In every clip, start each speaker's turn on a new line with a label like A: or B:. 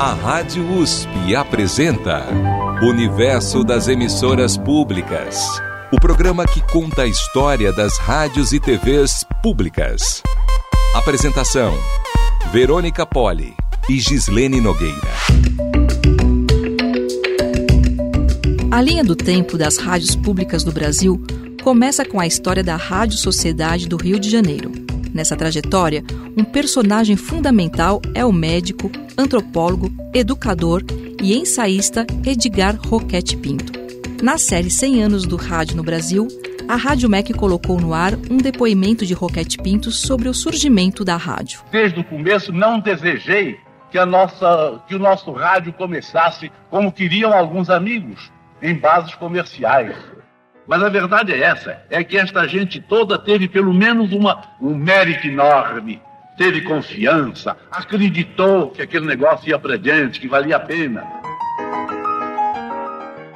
A: A Rádio USP apresenta Universo das Emissoras Públicas. O programa que conta a história das rádios e TVs públicas. Apresentação: Verônica Poli e Gislene Nogueira.
B: A linha do tempo das rádios públicas do Brasil começa com a história da Rádio Sociedade do Rio de Janeiro. Nessa trajetória, um personagem fundamental é o médico, antropólogo, educador e ensaísta Edgar Roquete Pinto. Na série 100 anos do rádio no Brasil, a Rádio MEC colocou no ar um depoimento de Roquete Pinto sobre o surgimento da rádio.
C: Desde o começo não desejei que, a nossa, que o nosso rádio começasse como queriam alguns amigos, em bases comerciais. Mas a verdade é essa, é que esta gente toda teve pelo menos uma, um mérito enorme, teve confiança, acreditou que aquele negócio ia para diante, que valia a pena.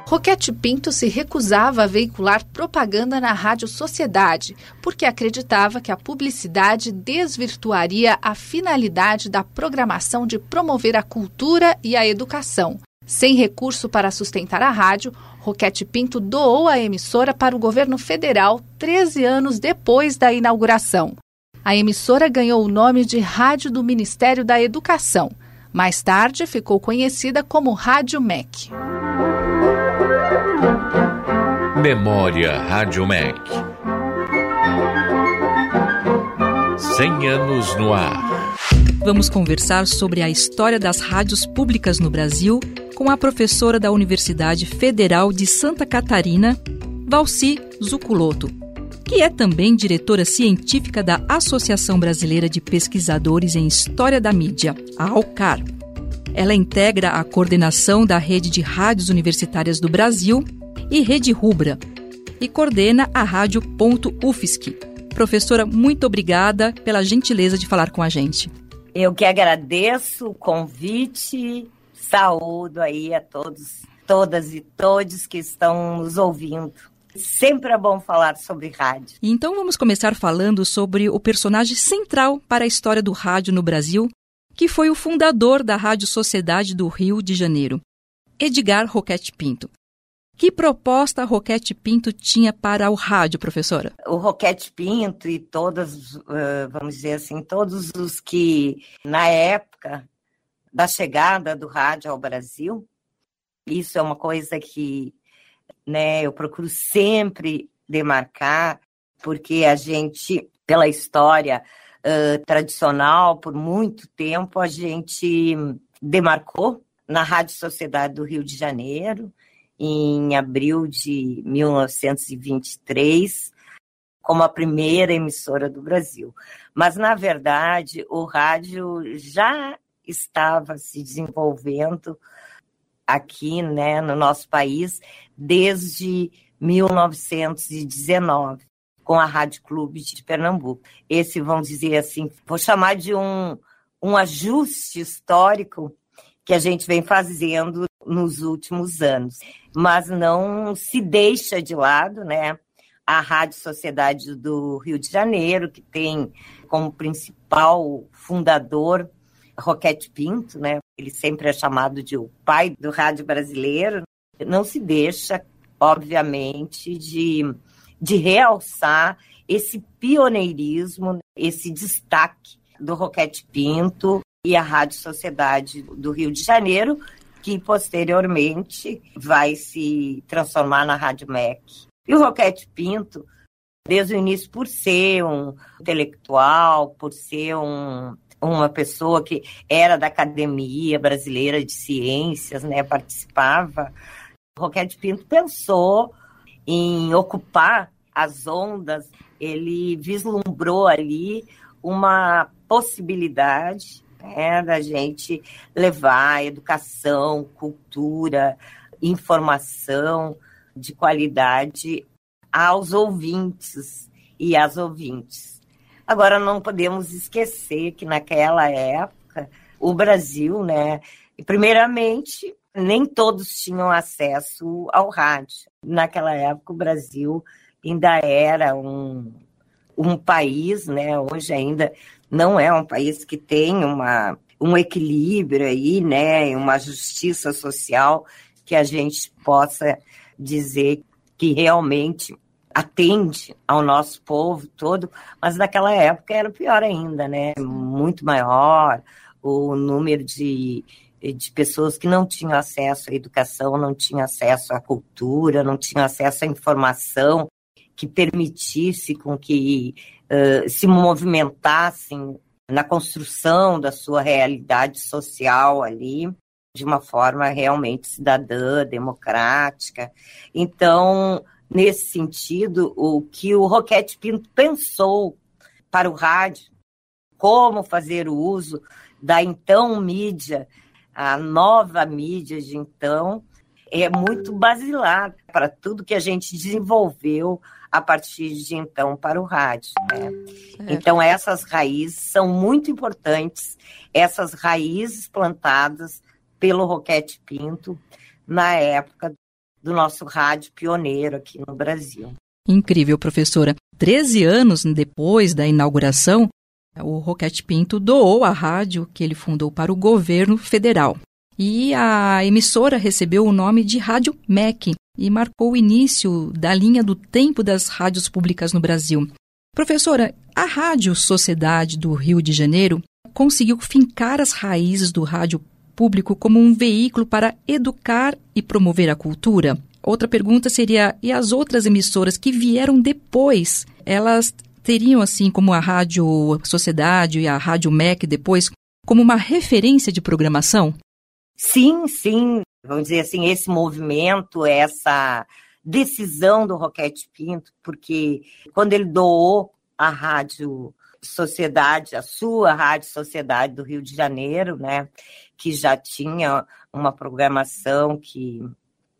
D: Roquete Pinto se recusava a veicular propaganda na Rádio Sociedade, porque acreditava que a publicidade desvirtuaria a finalidade da programação de promover a cultura e a educação. Sem recurso para sustentar a rádio, Roquete Pinto doou a emissora para o governo federal 13 anos depois da inauguração. A emissora ganhou o nome de Rádio do Ministério da Educação. Mais tarde ficou conhecida como Rádio MEC.
A: Memória Rádio MEC. 100 anos no ar.
B: Vamos conversar sobre a história das rádios públicas no Brasil com a professora da Universidade Federal de Santa Catarina, Valci Zuculoto, que é também diretora científica da Associação Brasileira de Pesquisadores em História da Mídia, a ALCAR. Ela integra a coordenação da Rede de Rádios Universitárias do Brasil e Rede Rubra e coordena a Rádio UFSC. Professora, muito obrigada pela gentileza de falar com a gente.
E: Eu que agradeço o convite Saúdo aí a todos, todas e todos que estão nos ouvindo. Sempre é bom falar sobre rádio.
B: Então vamos começar falando sobre o personagem central para a história do rádio no Brasil, que foi o fundador da Rádio Sociedade do Rio de Janeiro, Edgar Roquete Pinto. Que proposta Roquete Pinto tinha para o rádio, professora?
E: O Roquete Pinto e todos, vamos dizer assim, todos os que na época da chegada do rádio ao Brasil. Isso é uma coisa que né, eu procuro sempre demarcar, porque a gente, pela história uh, tradicional, por muito tempo, a gente demarcou na Rádio Sociedade do Rio de Janeiro, em abril de 1923, como a primeira emissora do Brasil. Mas, na verdade, o rádio já estava se desenvolvendo aqui, né, no nosso país desde 1919 com a Rádio Clube de Pernambuco. Esse, vamos dizer assim, vou chamar de um, um ajuste histórico que a gente vem fazendo nos últimos anos. Mas não se deixa de lado, né? A Rádio Sociedade do Rio de Janeiro, que tem como principal fundador Roquete Pinto, né? Ele sempre é chamado de o pai do rádio brasileiro. Não se deixa, obviamente, de, de realçar esse pioneirismo, esse destaque do Roquete Pinto e a Rádio Sociedade do Rio de Janeiro, que posteriormente vai se transformar na Rádio MEC. E o Roquete Pinto, desde o início, por ser um intelectual, por ser um uma pessoa que era da Academia Brasileira de Ciências, né, participava, Roquete Pinto pensou em ocupar as ondas, ele vislumbrou ali uma possibilidade né, da gente levar educação, cultura, informação de qualidade aos ouvintes e às ouvintes. Agora, não podemos esquecer que naquela época, o Brasil, né, primeiramente, nem todos tinham acesso ao rádio. Naquela época, o Brasil ainda era um, um país, né, hoje ainda não é um país que tem uma um equilíbrio aí, né, uma justiça social que a gente possa dizer que realmente atende ao nosso povo todo, mas naquela época era pior ainda, né? Muito maior o número de, de pessoas que não tinham acesso à educação, não tinham acesso à cultura, não tinham acesso à informação que permitisse com que uh, se movimentassem na construção da sua realidade social ali, de uma forma realmente cidadã, democrática. Então, nesse sentido, o que o Roquete Pinto pensou para o rádio, como fazer o uso da então mídia, a nova mídia de então, é muito basilar para tudo que a gente desenvolveu a partir de então para o rádio. Né? Então, essas raízes são muito importantes, essas raízes plantadas pelo Roquete Pinto na época do nosso rádio pioneiro aqui no Brasil.
B: Incrível, professora. Treze anos depois da inauguração, o Roquete Pinto doou a rádio que ele fundou para o governo federal. E a emissora recebeu o nome de Rádio MEC e marcou o início da linha do tempo das rádios públicas no Brasil. Professora, a Rádio Sociedade do Rio de Janeiro conseguiu fincar as raízes do rádio público como um veículo para educar e promover a cultura? Outra pergunta seria: e as outras emissoras que vieram depois, elas teriam, assim como a Rádio Sociedade e a Rádio MEC depois, como uma referência de programação?
E: Sim, sim. Vamos dizer assim, esse movimento, essa decisão do Roquete Pinto, porque quando ele doou a Rádio Sociedade, a sua Rádio Sociedade do Rio de Janeiro, né, que já tinha uma programação que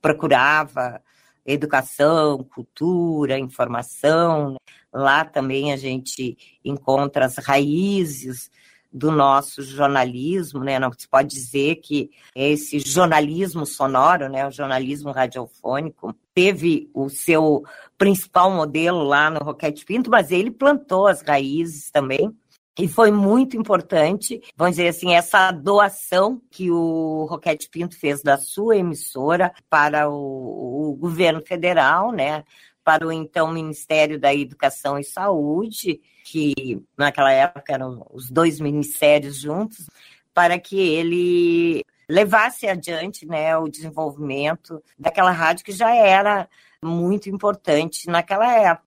E: procurava educação, cultura, informação. Lá também a gente encontra as raízes do nosso jornalismo, né? Não se pode dizer que esse jornalismo sonoro, né, o jornalismo radiofônico, teve o seu principal modelo lá no Roquete Pinto, mas ele plantou as raízes também e foi muito importante, vamos dizer assim, essa doação que o Roquete Pinto fez da sua emissora para o, o governo federal, né? Para o então Ministério da Educação e Saúde, que naquela época eram os dois ministérios juntos, para que ele levasse adiante né, o desenvolvimento daquela rádio que já era muito importante naquela época.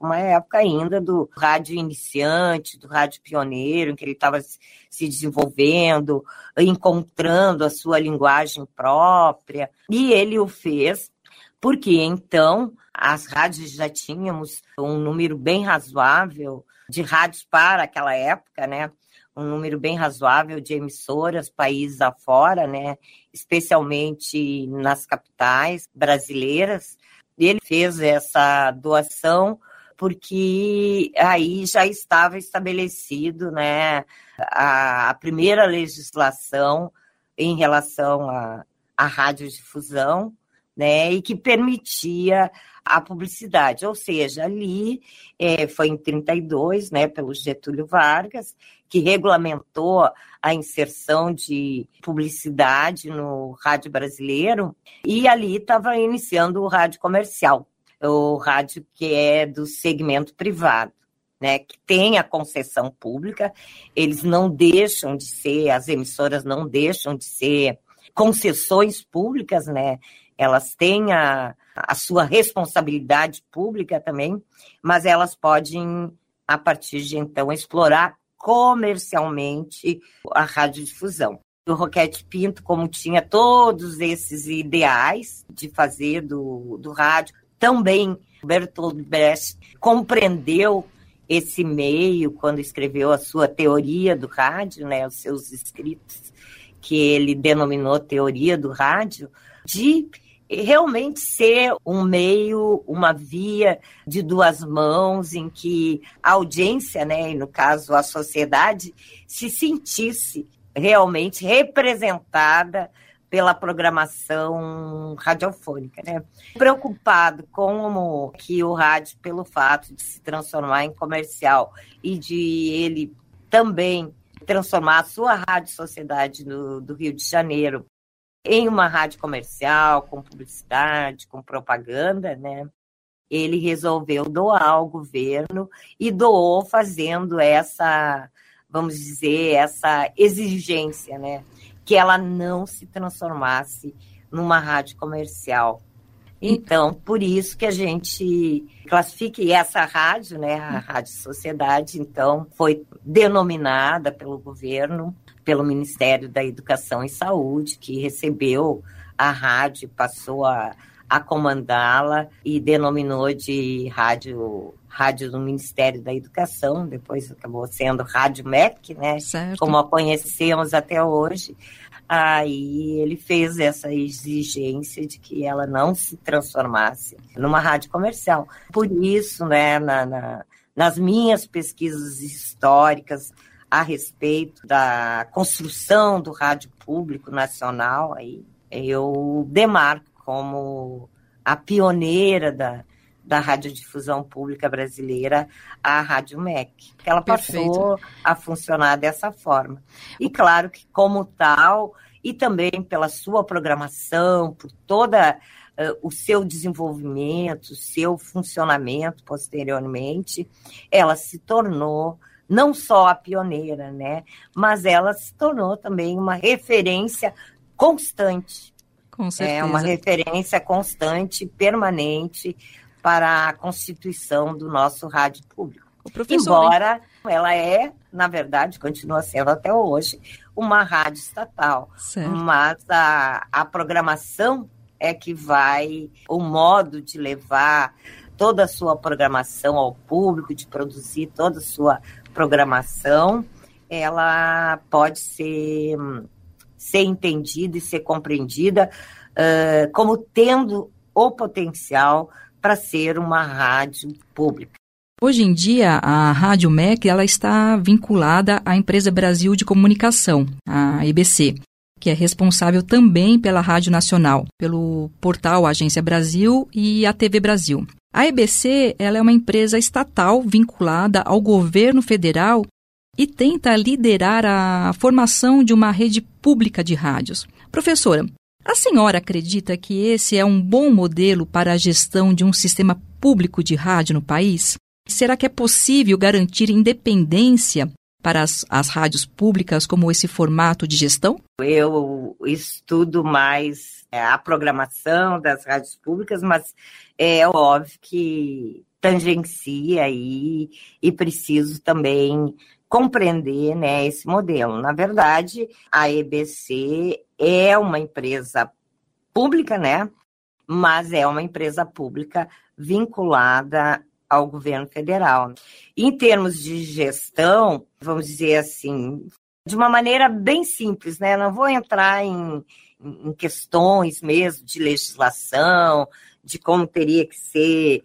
E: Uma época ainda do rádio iniciante, do rádio pioneiro, em que ele estava se desenvolvendo, encontrando a sua linguagem própria, e ele o fez porque então as rádios já tínhamos um número bem razoável de rádios para aquela época, né? Um número bem razoável de emissoras países afora, né? Especialmente nas capitais brasileiras. Ele fez essa doação porque aí já estava estabelecido né, a, a primeira legislação em relação à, radiodifusão, né, e que permitia a publicidade, ou seja, ali é, foi em 32, né, pelo Getúlio Vargas, que regulamentou a inserção de publicidade no rádio brasileiro, e ali estava iniciando o rádio comercial o rádio que é do segmento privado. Né, que tem a concessão pública, eles não deixam de ser, as emissoras não deixam de ser concessões públicas, né? Elas têm a, a sua responsabilidade pública também, mas elas podem, a partir de então, explorar comercialmente a radiodifusão. O Roquete Pinto, como tinha todos esses ideais de fazer do, do rádio, também Bertolt Brecht compreendeu esse meio quando escreveu a sua teoria do rádio, né, os seus escritos, que ele denominou teoria do rádio, de realmente ser um meio, uma via de duas mãos em que a audiência, né, e no caso a sociedade, se sentisse realmente representada pela programação radiofônica, né? Preocupado com que o rádio, pelo fato de se transformar em comercial e de ele também transformar a sua rádio sociedade do, do Rio de Janeiro em uma rádio comercial, com publicidade, com propaganda, né? Ele resolveu doar ao governo e doou fazendo essa, vamos dizer, essa exigência, né? Que ela não se transformasse numa rádio comercial. Então, por isso que a gente classifica, e essa rádio, né, a Rádio Sociedade, então, foi denominada pelo governo, pelo Ministério da Educação e Saúde, que recebeu a rádio, passou a, a comandá-la e denominou de rádio rádio do Ministério da Educação, depois acabou sendo Rádio MEC, né? Certo. Como a conhecemos até hoje. Aí ele fez essa exigência de que ela não se transformasse numa rádio comercial. Por isso, né, na, na, nas minhas pesquisas históricas a respeito da construção do rádio público nacional, aí eu demarco como a pioneira da, da radiodifusão pública brasileira, a Rádio MEC. Ela Perfeito. passou a funcionar dessa forma. E claro que, como tal, e também pela sua programação, por toda uh, o seu desenvolvimento, o seu funcionamento posteriormente, ela se tornou não só a pioneira, né, mas ela se tornou também uma referência constante.
B: Com certeza.
E: É uma referência constante, permanente para a constituição do nosso rádio público. Embora ela é, na verdade, continua sendo até hoje, uma rádio estatal. Certo. Mas a, a programação é que vai, o modo de levar toda a sua programação ao público, de produzir toda a sua programação, ela pode ser, ser entendida e ser compreendida uh, como tendo o potencial para ser uma rádio pública.
B: Hoje em dia, a Rádio MEC ela está vinculada à Empresa Brasil de Comunicação, a EBC, que é responsável também pela Rádio Nacional, pelo portal Agência Brasil e a TV Brasil. A EBC ela é uma empresa estatal vinculada ao governo federal e tenta liderar a formação de uma rede pública de rádios. Professora, a senhora acredita que esse é um bom modelo para a gestão de um sistema público de rádio no país? Será que é possível garantir independência para as, as rádios públicas como esse formato de gestão?
E: Eu estudo mais é, a programação das rádios públicas, mas é óbvio que tangencia aí e preciso também compreender né, esse modelo. Na verdade, a EBC é uma empresa pública, né? Mas é uma empresa pública vinculada ao governo federal. Em termos de gestão, vamos dizer assim, de uma maneira bem simples, né? Não vou entrar em, em questões mesmo de legislação, de como teria que ser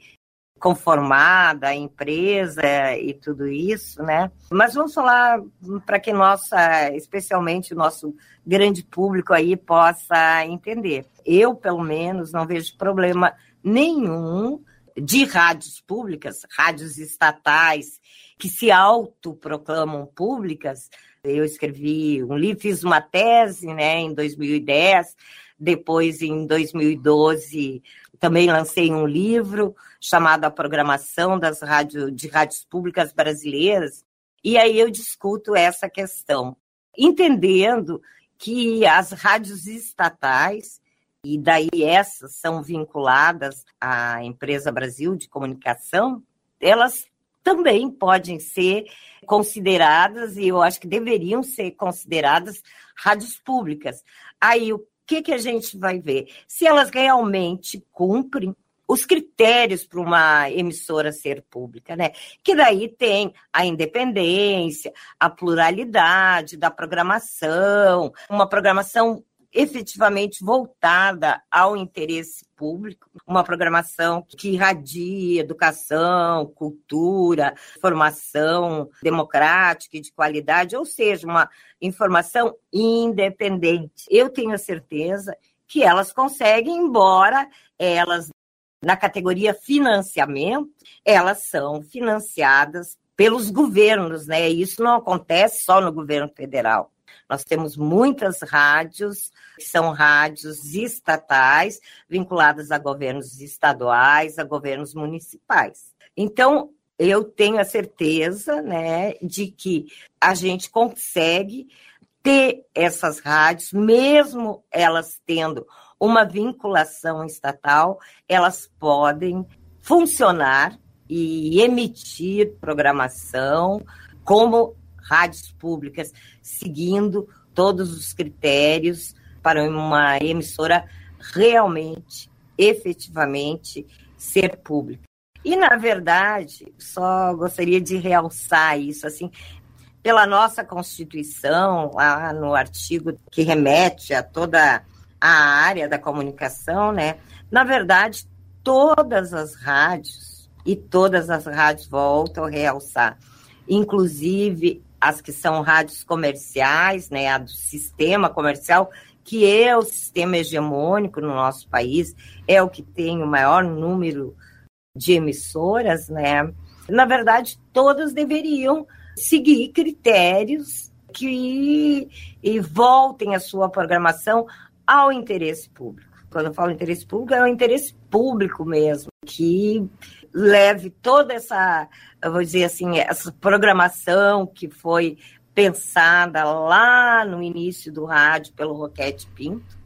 E: conformada a empresa e tudo isso, né? Mas vamos falar para que nossa, especialmente o nosso grande público aí possa entender. Eu, pelo menos, não vejo problema nenhum de rádios públicas, rádios estatais que se autoproclamam públicas. Eu escrevi um livro, fiz uma tese, né, em 2010, depois em 2012 também lancei um livro chamado A Programação das rádio, de Rádios Públicas Brasileiras, e aí eu discuto essa questão, entendendo que as rádios estatais, e daí essas são vinculadas à Empresa Brasil de Comunicação, elas também podem ser consideradas, e eu acho que deveriam ser consideradas rádios públicas. Aí o que, que a gente vai ver? Se elas realmente cumprem os critérios para uma emissora ser pública, né? Que daí tem a independência, a pluralidade da programação, uma programação efetivamente voltada ao interesse público, uma programação que irradie educação, cultura, formação democrática e de qualidade, ou seja, uma informação independente. Eu tenho certeza que elas conseguem, embora elas, na categoria financiamento, elas são financiadas pelos governos, né? Isso não acontece só no governo federal. Nós temos muitas rádios que são rádios estatais, vinculadas a governos estaduais, a governos municipais. Então, eu tenho a certeza né, de que a gente consegue ter essas rádios, mesmo elas tendo uma vinculação estatal, elas podem funcionar e emitir programação como rádios públicas, seguindo todos os critérios para uma emissora realmente, efetivamente ser pública. E, na verdade, só gostaria de realçar isso, assim, pela nossa Constituição, lá no artigo que remete a toda a área da comunicação, né? Na verdade, todas as rádios e todas as rádios voltam a realçar, inclusive as que são rádios comerciais, né, a do sistema comercial, que é o sistema hegemônico no nosso país, é o que tem o maior número de emissoras, né? Na verdade, todas deveriam seguir critérios que e voltem a sua programação ao interesse público. Quando eu falo interesse público, é o interesse público mesmo, que leve toda essa, vou dizer assim, essa programação que foi pensada lá no início do rádio pelo Roquete Pinto,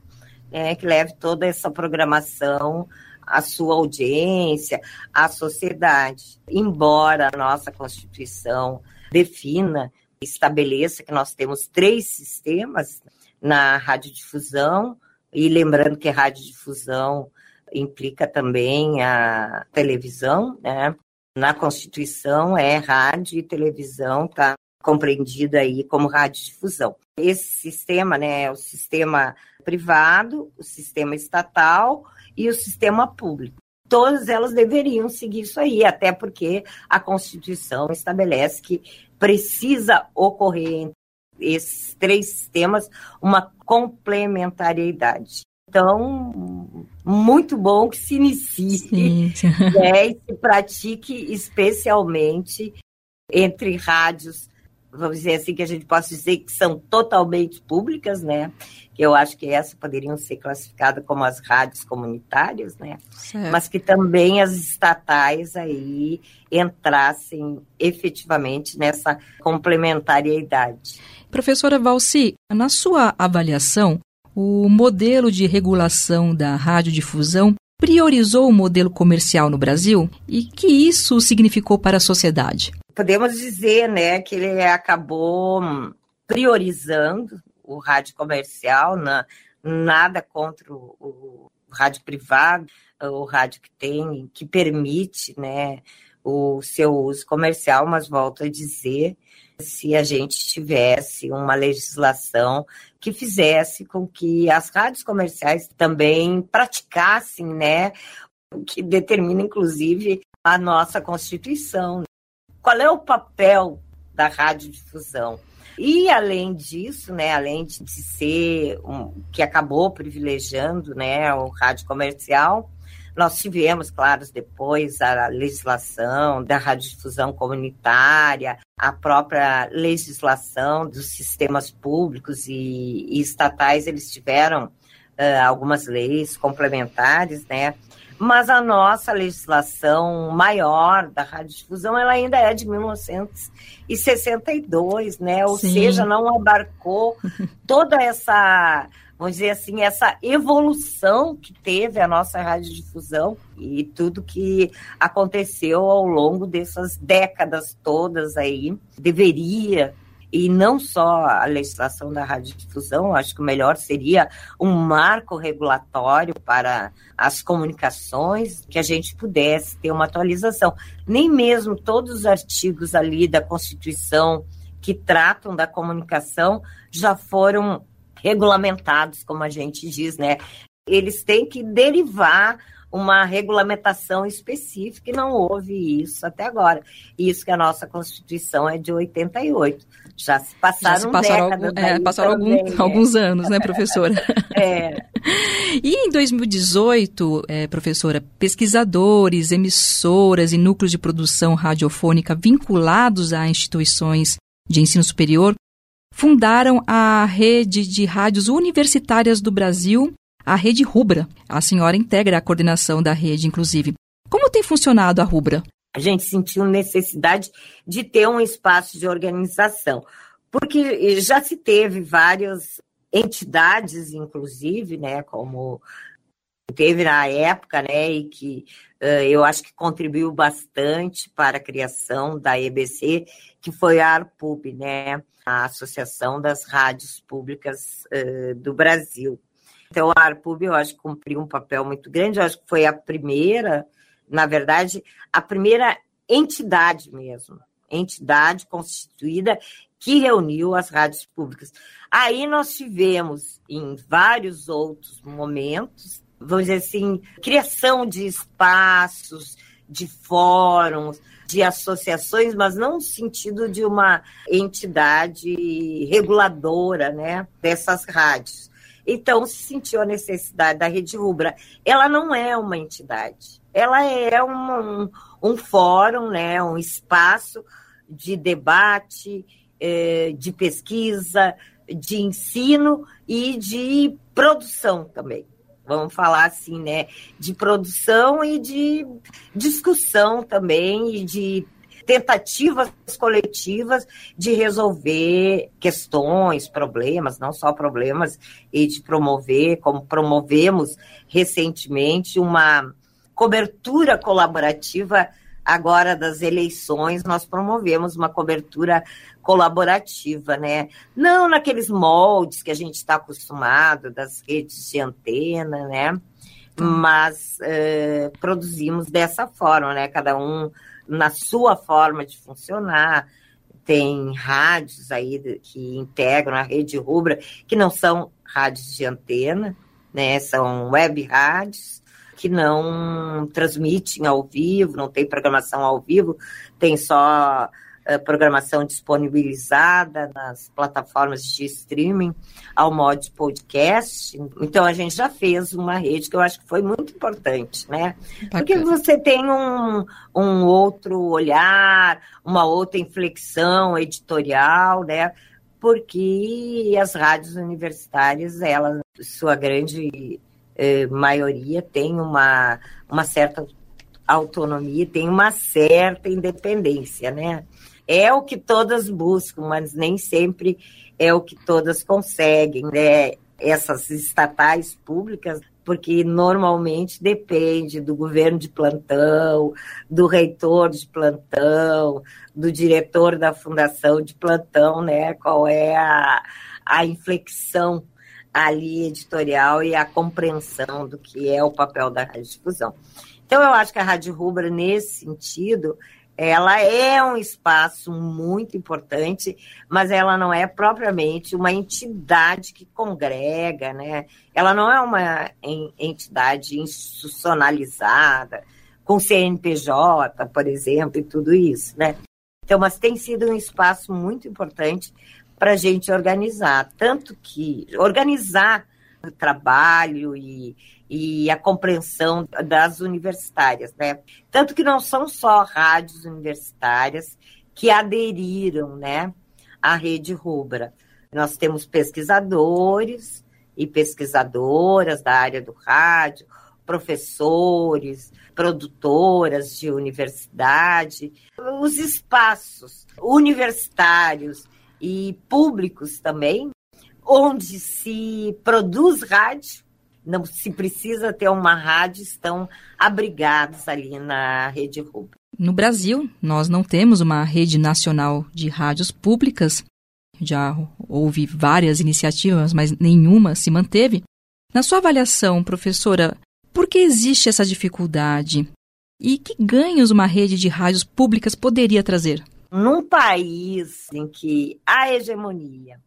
E: né, que leve toda essa programação à sua audiência, à sociedade. Embora a nossa Constituição defina, estabeleça que nós temos três sistemas na radiodifusão, e lembrando que radiodifusão implica também a televisão, né? Na Constituição é rádio e televisão, tá compreendido aí como radiodifusão. Esse sistema, né, é o sistema privado, o sistema estatal e o sistema público. Todas elas deveriam seguir isso aí, até porque a Constituição estabelece que precisa ocorrer entre esses três sistemas uma complementariedade. Então, muito bom que se inicie né, e se pratique especialmente entre rádios, vamos dizer assim, que a gente possa dizer que são totalmente públicas, né? Que eu acho que essas poderiam ser classificadas como as rádios comunitárias, né? Certo. Mas que também as estatais aí entrassem efetivamente nessa complementariedade.
B: Professora Valci, na sua avaliação, o modelo de regulação da radiodifusão priorizou o modelo comercial no Brasil e que isso significou para a sociedade?
E: Podemos dizer, né, que ele acabou priorizando o rádio comercial, na, nada contra o, o rádio privado, o rádio que tem, que permite, né, o seu uso comercial, mas volto a dizer, se a gente tivesse uma legislação que fizesse com que as rádios comerciais também praticassem, né, o que determina inclusive a nossa Constituição. Qual é o papel da radiodifusão? E além disso, né, além de ser um, que acabou privilegiando, né, o rádio comercial, nós tivemos, claro, depois a legislação da radiodifusão comunitária, a própria legislação dos sistemas públicos e, e estatais, eles tiveram uh, algumas leis complementares, né? Mas a nossa legislação maior da radiodifusão, ela ainda é de 1962, né? Ou Sim. seja, não abarcou toda essa vamos dizer assim, essa evolução que teve a nossa radiodifusão e tudo que aconteceu ao longo dessas décadas todas aí, deveria e não só a legislação da radiodifusão, acho que o melhor seria um marco regulatório para as comunicações, que a gente pudesse ter uma atualização. Nem mesmo todos os artigos ali da Constituição que tratam da comunicação já foram regulamentados, como a gente diz, né? Eles têm que derivar uma regulamentação específica e não houve isso até agora. Isso que a nossa Constituição é de 88. Já se passaram, Já se passaram,
B: algum, é, passaram algum, alguns anos, né, professora?
E: é.
B: E em 2018, é, professora, pesquisadores, emissoras e núcleos de produção radiofônica vinculados a instituições de ensino superior fundaram a rede de rádios universitárias do Brasil, a Rede Rubra. A senhora integra a coordenação da rede, inclusive. Como tem funcionado a Rubra?
E: A gente sentiu necessidade de ter um espaço de organização, porque já se teve várias entidades, inclusive, né, como teve na época, né, e que uh, eu acho que contribuiu bastante para a criação da EBC, que foi a ARPUB, né, a Associação das Rádios Públicas uh, do Brasil. Então, a ARPUB, eu acho que cumpriu um papel muito grande, eu acho que foi a primeira, na verdade, a primeira entidade mesmo, entidade constituída que reuniu as rádios públicas. Aí nós tivemos, em vários outros momentos, vamos dizer assim, criação de espaços, de fóruns, de associações, mas não no sentido de uma entidade reguladora né, dessas rádios. Então, se sentiu a necessidade da Rede Rubra. Ela não é uma entidade, ela é um, um fórum, né, um espaço de debate, é, de pesquisa, de ensino e de produção também. Vamos falar assim, né? De produção e de discussão também, e de tentativas coletivas de resolver questões, problemas, não só problemas, e de promover, como promovemos recentemente, uma cobertura colaborativa agora das eleições, nós promovemos uma cobertura colaborativa, né? Não naqueles moldes que a gente está acostumado, das redes de antena, né? Mas uh, produzimos dessa forma, né? Cada um na sua forma de funcionar. Tem rádios aí que integram a rede Rubra, que não são rádios de antena, né? São web rádios que não transmitem ao vivo, não tem programação ao vivo, tem só uh, programação disponibilizada nas plataformas de streaming ao modo de podcast. Então a gente já fez uma rede que eu acho que foi muito importante, né? Porque você tem um, um outro olhar, uma outra inflexão editorial, né? Porque as rádios universitárias, elas, sua grande eh, maioria tem uma, uma certa autonomia, tem uma certa independência, né? É o que todas buscam, mas nem sempre é o que todas conseguem, né? Essas estatais públicas, porque normalmente depende do governo de plantão, do reitor de plantão, do diretor da fundação de plantão, né? Qual é a, a inflexão ali editorial e a compreensão do que é o papel da radiodifusão. Então, eu acho que a Rádio Rubra, nesse sentido, ela é um espaço muito importante, mas ela não é propriamente uma entidade que congrega, né? Ela não é uma entidade institucionalizada, com CNPJ, por exemplo, e tudo isso, né? Então, mas tem sido um espaço muito importante para a gente organizar. Tanto que organizar o trabalho e, e a compreensão das universitárias, né? Tanto que não são só rádios universitárias que aderiram, né, à rede Rubra. Nós temos pesquisadores e pesquisadoras da área do rádio, professores, produtoras de universidade, os espaços universitários e públicos também, onde se produz rádio, não se precisa ter uma rádio, estão abrigados ali na rede Rubro.
B: No Brasil, nós não temos uma rede nacional de rádios públicas. Já houve várias iniciativas, mas nenhuma se manteve. Na sua avaliação, professora, por que existe essa dificuldade? E que ganhos uma rede de rádios públicas poderia trazer?
E: Num país em que a hegemonia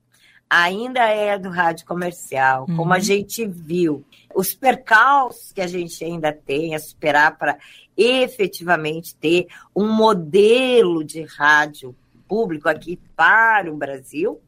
E: ainda é do rádio comercial, uhum. como a gente viu, os percalços que a gente ainda tem a superar para efetivamente ter um modelo de rádio público aqui para o Brasil,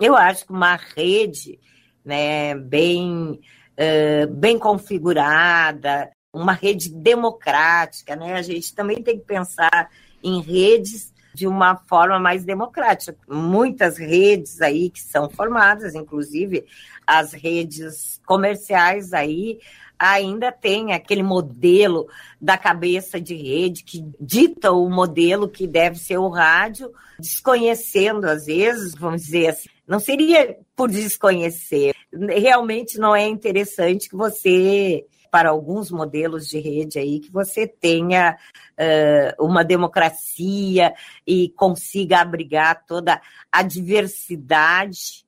E: eu acho que uma rede né, bem uh, bem configurada, uma rede democrática, né? A gente também tem que pensar em redes de uma forma mais democrática. Muitas redes aí que são formadas, inclusive as redes comerciais aí, ainda tem aquele modelo da cabeça de rede que dita o modelo que deve ser o rádio, desconhecendo às vezes, vamos dizer assim, não seria por desconhecer. Realmente não é interessante que você para alguns modelos de rede aí que você tenha uh, uma democracia e consiga abrigar toda a diversidade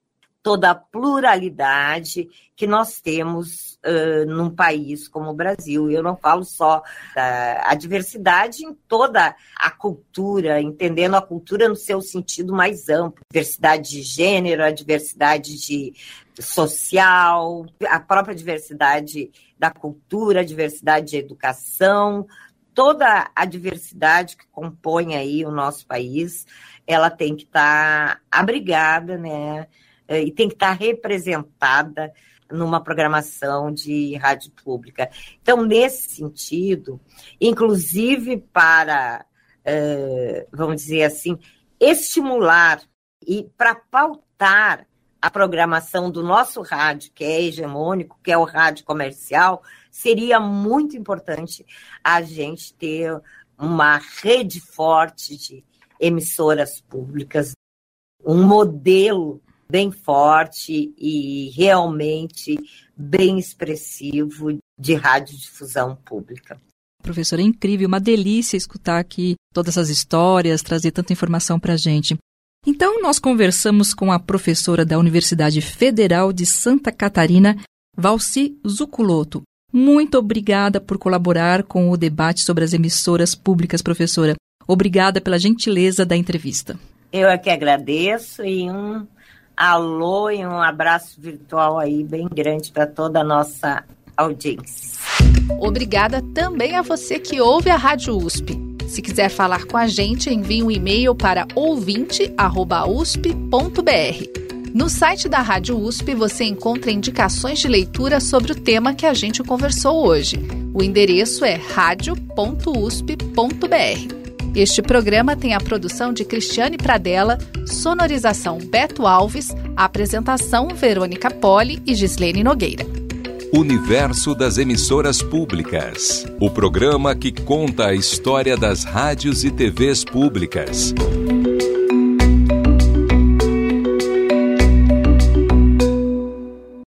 E: toda a pluralidade que nós temos uh, num país como o Brasil. Eu não falo só da diversidade em toda a cultura, entendendo a cultura no seu sentido mais amplo, diversidade de gênero, a diversidade de social, a própria diversidade da cultura, a diversidade de educação, toda a diversidade que compõe aí o nosso país, ela tem que estar tá abrigada, né? Eh, e tem que estar representada numa programação de rádio pública. Então, nesse sentido, inclusive para, eh, vamos dizer assim, estimular e para pautar a programação do nosso rádio, que é hegemônico, que é o rádio comercial, seria muito importante a gente ter uma rede forte de emissoras públicas, um modelo bem forte e realmente bem expressivo de radiodifusão pública.
B: Professora, é incrível, uma delícia escutar aqui todas essas histórias, trazer tanta informação para a gente. Então, nós conversamos com a professora da Universidade Federal de Santa Catarina, Valci Zuculoto. Muito obrigada por colaborar com o debate sobre as emissoras públicas, professora. Obrigada pela gentileza da entrevista.
E: Eu é que agradeço e um alô e um abraço virtual aí bem grande para toda a nossa audiência.
D: Obrigada também a você que ouve a Rádio USP. Se quiser falar com a gente, envie um e-mail para ouvinte@usp.br. No site da Rádio USP você encontra indicações de leitura sobre o tema que a gente conversou hoje. O endereço é radio.usp.br. Este programa tem a produção de Cristiane Pradella, sonorização Beto Alves, apresentação Verônica Poli e Gislene Nogueira.
A: Universo das Emissoras Públicas. O programa que conta a história das rádios e TVs públicas.